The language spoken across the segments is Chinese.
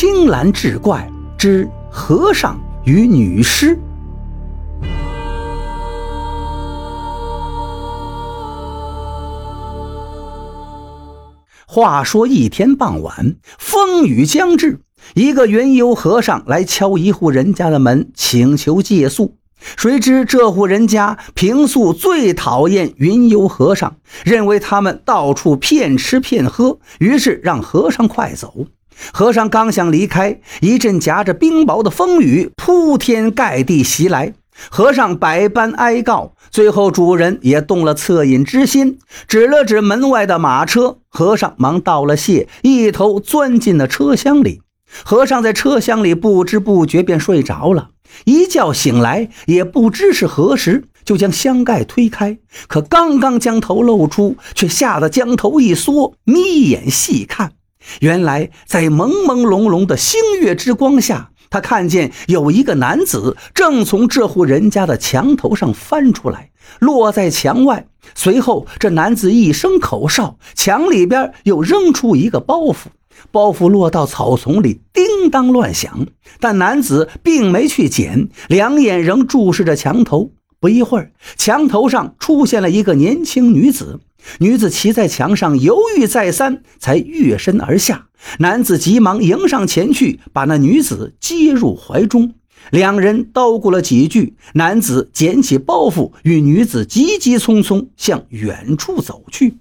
青蓝志怪之和尚与女尸。话说一天傍晚，风雨将至，一个云游和尚来敲一户人家的门，请求借宿。谁知这户人家平素最讨厌云游和尚，认为他们到处骗吃骗喝，于是让和尚快走。和尚刚想离开，一阵夹着冰雹的风雨铺天盖地袭来。和尚百般哀告，最后主人也动了恻隐之心，指了指门外的马车。和尚忙道了谢，一头钻进了车厢里。和尚在车厢里不知不觉便睡着了。一觉醒来，也不知是何时，就将箱盖推开。可刚刚将头露出，却吓得将头一缩，眯眼细看。原来在朦朦胧胧的星月之光下，他看见有一个男子正从这户人家的墙头上翻出来，落在墙外。随后，这男子一声口哨，墙里边又扔出一个包袱。包袱落到草丛里，叮当乱响，但男子并没去捡，两眼仍注视着墙头。不一会儿，墙头上出现了一个年轻女子。女子骑在墙上，犹豫再三，才跃身而下。男子急忙迎上前去，把那女子接入怀中。两人叨咕了几句，男子捡起包袱，与女子急急匆匆向远处走去。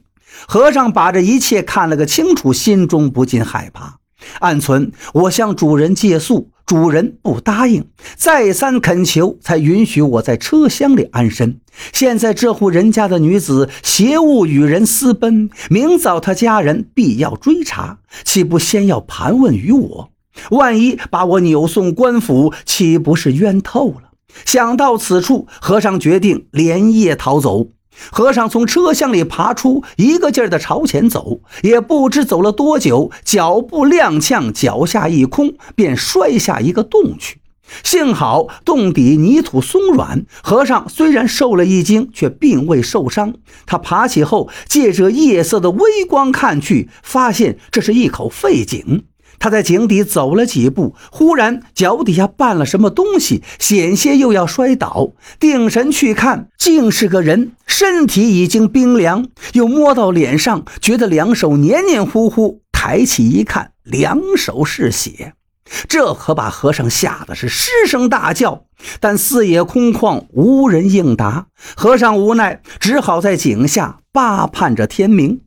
和尚把这一切看了个清楚，心中不禁害怕，暗存：我向主人借宿，主人不答应，再三恳求，才允许我在车厢里安身。现在这户人家的女子携物与人私奔，明早他家人必要追查，岂不先要盘问于我？万一把我扭送官府，岂不是冤透了？想到此处，和尚决定连夜逃走。和尚从车厢里爬出，一个劲儿地朝前走，也不知走了多久，脚步踉跄，脚下一空，便摔下一个洞去。幸好洞底泥土松软，和尚虽然受了一惊，却并未受伤。他爬起后，借着夜色的微光看去，发现这是一口废井。他在井底走了几步，忽然脚底下绊了什么东西，险些又要摔倒。定神去看，竟是个人，身体已经冰凉。又摸到脸上，觉得两手黏黏糊糊。抬起一看，两手是血，这可把和尚吓得是失声大叫。但四野空旷，无人应答。和尚无奈，只好在井下扒盼着天明。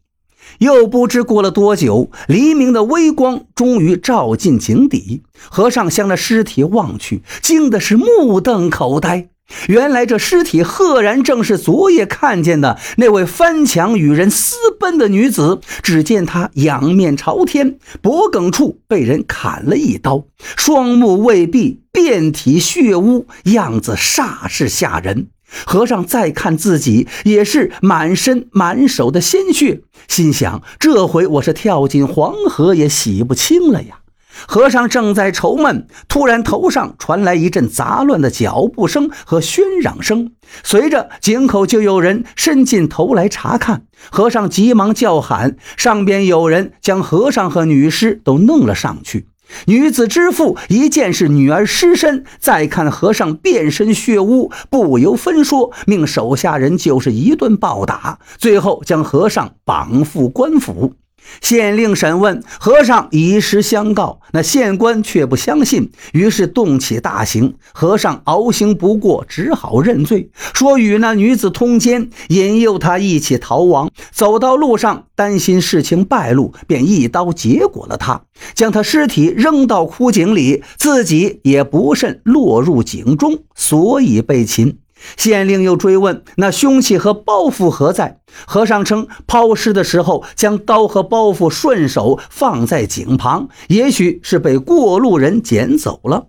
又不知过了多久，黎明的微光终于照进井底。和尚向那尸体望去，惊的是目瞪口呆。原来这尸体赫然正是昨夜看见的那位翻墙与人私奔的女子。只见她仰面朝天，脖颈处被人砍了一刀，双目未闭，遍体血污，样子煞是吓人。和尚再看自己，也是满身满手的鲜血，心想：这回我是跳进黄河也洗不清了呀！和尚正在愁闷，突然头上传来一阵杂乱的脚步声和喧嚷声，随着井口就有人伸进头来查看。和尚急忙叫喊，上边有人将和尚和女尸都弄了上去。女子之父一见是女儿尸身，再看和尚变身血污，不由分说，命手下人就是一顿暴打，最后将和尚绑赴官府。县令审问和尚，以实相告。那县官却不相信，于是动起大刑。和尚熬刑不过，只好认罪，说与那女子通奸，引诱她一起逃亡。走到路上，担心事情败露，便一刀结果了她，将她尸体扔到枯井里，自己也不慎落入井中，所以被擒。县令又追问那凶器和包袱何在？和尚称抛尸的时候将刀和包袱顺手放在井旁，也许是被过路人捡走了。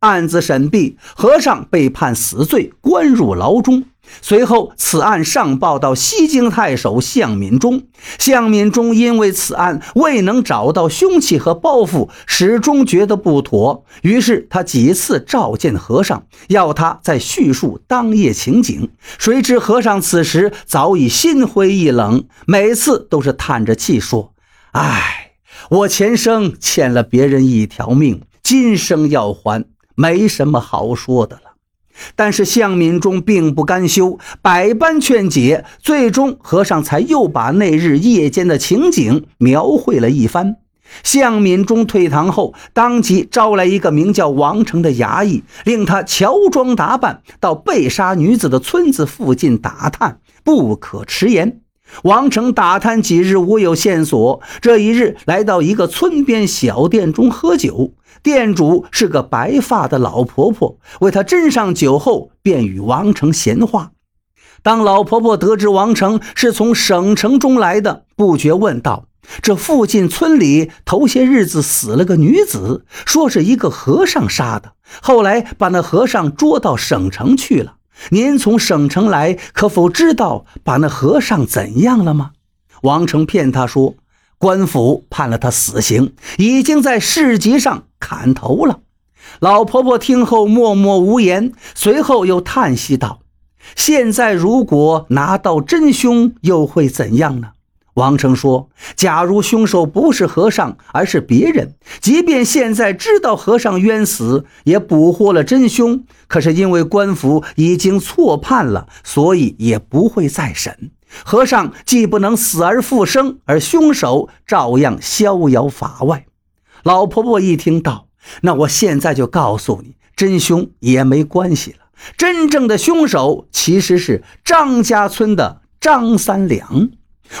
案子审毕，和尚被判死罪，关入牢中。随后，此案上报到西京太守向敏中。向敏中因为此案未能找到凶器和包袱，始终觉得不妥。于是他几次召见和尚，要他再叙述当夜情景。谁知和尚此时早已心灰意冷，每次都是叹着气说：“唉。”我前生欠了别人一条命，今生要还，没什么好说的了。”但是向敏中并不甘休，百般劝解，最终和尚才又把那日夜间的情景描绘了一番。向敏中退堂后，当即招来一个名叫王成的衙役，令他乔装打扮，到被杀女子的村子附近打探，不可迟延。王成打探几日无有线索，这一日来到一个村边小店中喝酒。店主是个白发的老婆婆，为他斟上酒后，便与王成闲话。当老婆婆得知王成是从省城中来的，不觉问道：“这附近村里头些日子死了个女子，说是一个和尚杀的，后来把那和尚捉到省城去了。您从省城来，可否知道把那和尚怎样了吗？”王成骗他说。官府判了他死刑，已经在市集上砍头了。老婆婆听后默默无言，随后又叹息道：“现在如果拿到真凶，又会怎样呢？”王成说：“假如凶手不是和尚，而是别人，即便现在知道和尚冤死，也捕获了真凶，可是因为官府已经错判了，所以也不会再审。”和尚既不能死而复生，而凶手照样逍遥法外。老婆婆一听到，那我现在就告诉你，真凶也没关系了。真正的凶手其实是张家村的张三两。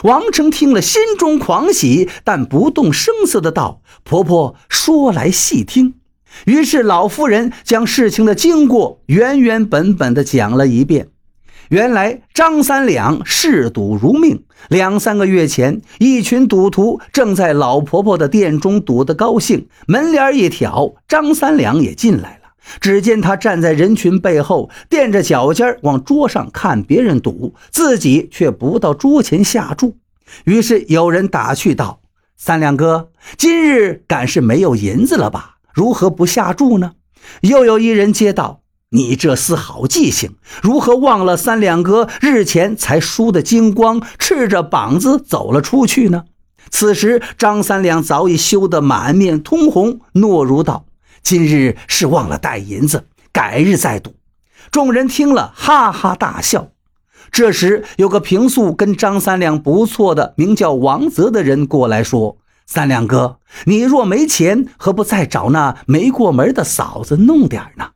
王成听了，心中狂喜，但不动声色的道：“婆婆说来细听。”于是老夫人将事情的经过原原本本的讲了一遍。原来张三两嗜赌如命，两三个月前，一群赌徒正在老婆婆的店中赌得高兴，门帘一挑，张三两也进来了。只见他站在人群背后，垫着脚尖往桌上看别人赌，自己却不到桌前下注。于是有人打趣道：“三两哥，今日敢是没有银子了吧？如何不下注呢？”又有一人接道。你这厮好记性，如何忘了三两哥日前才输得精光，赤着膀子走了出去呢？此时张三两早已羞得满面通红，懦如道：“今日是忘了带银子，改日再赌。”众人听了，哈哈大笑。这时有个平素跟张三两不错的，名叫王泽的人过来说：“三两哥，你若没钱，何不再找那没过门的嫂子弄点呢？”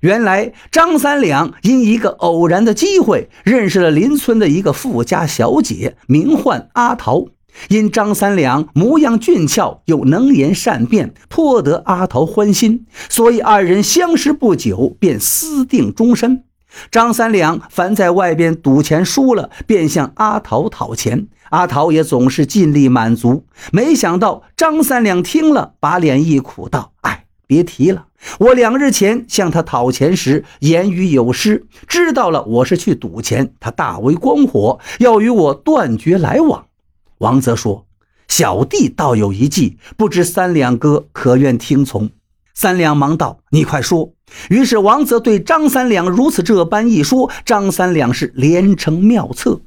原来张三两因一个偶然的机会认识了邻村的一个富家小姐，名唤阿桃。因张三两模样俊俏，又能言善辩，颇得阿桃欢心，所以二人相识不久便私定终身。张三两凡在外边赌钱输了，便向阿桃讨钱，阿桃也总是尽力满足。没想到张三两听了，把脸一苦，道：“哎。”别提了，我两日前向他讨钱时言语有失，知道了我是去赌钱，他大为光火，要与我断绝来往。王泽说：“小弟倒有一计，不知三两哥可愿听从？”三两忙道：“你快说。”于是王泽对张三两如此这般一说，张三两是连成妙策。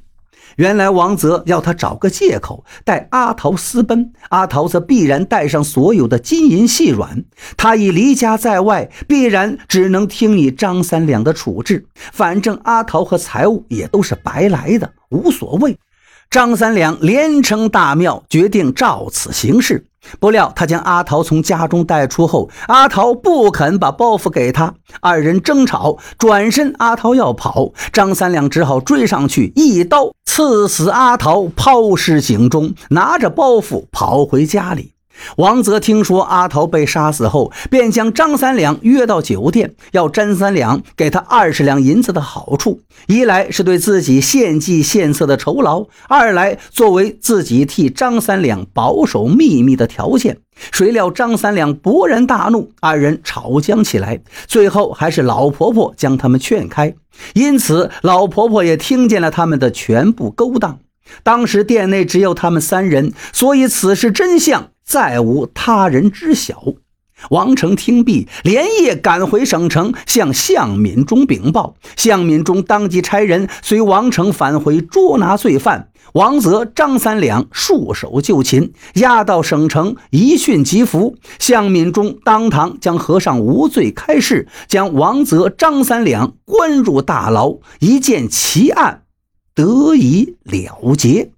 原来王泽要他找个借口带阿桃私奔，阿桃则必然带上所有的金银细软。他已离家在外，必然只能听你张三两的处置。反正阿桃和财物也都是白来的，无所谓。张三两连称大妙，决定照此行事。不料他将阿桃从家中带出后，阿桃不肯把包袱给他，二人争吵，转身阿桃要跑，张三两只好追上去，一刀刺死阿桃，抛尸井中，拿着包袱跑回家里。王泽听说阿桃被杀死后，便将张三两约到酒店，要张三两给他二十两银子的好处。一来是对自己献计献策的酬劳，二来作为自己替张三两保守秘密的条件。谁料张三两勃然大怒，二人吵僵起来，最后还是老婆婆将他们劝开。因此，老婆婆也听见了他们的全部勾当。当时店内只有他们三人，所以此事真相。再无他人知晓。王成听毕，连夜赶回省城，向向敏忠禀报。向敏忠当即差人随王成返回捉拿罪犯。王泽、张三两束手就擒，押到省城一讯即服。向敏忠当堂将和尚无罪开释，将王泽、张三两关入大牢，一件奇案得以了结。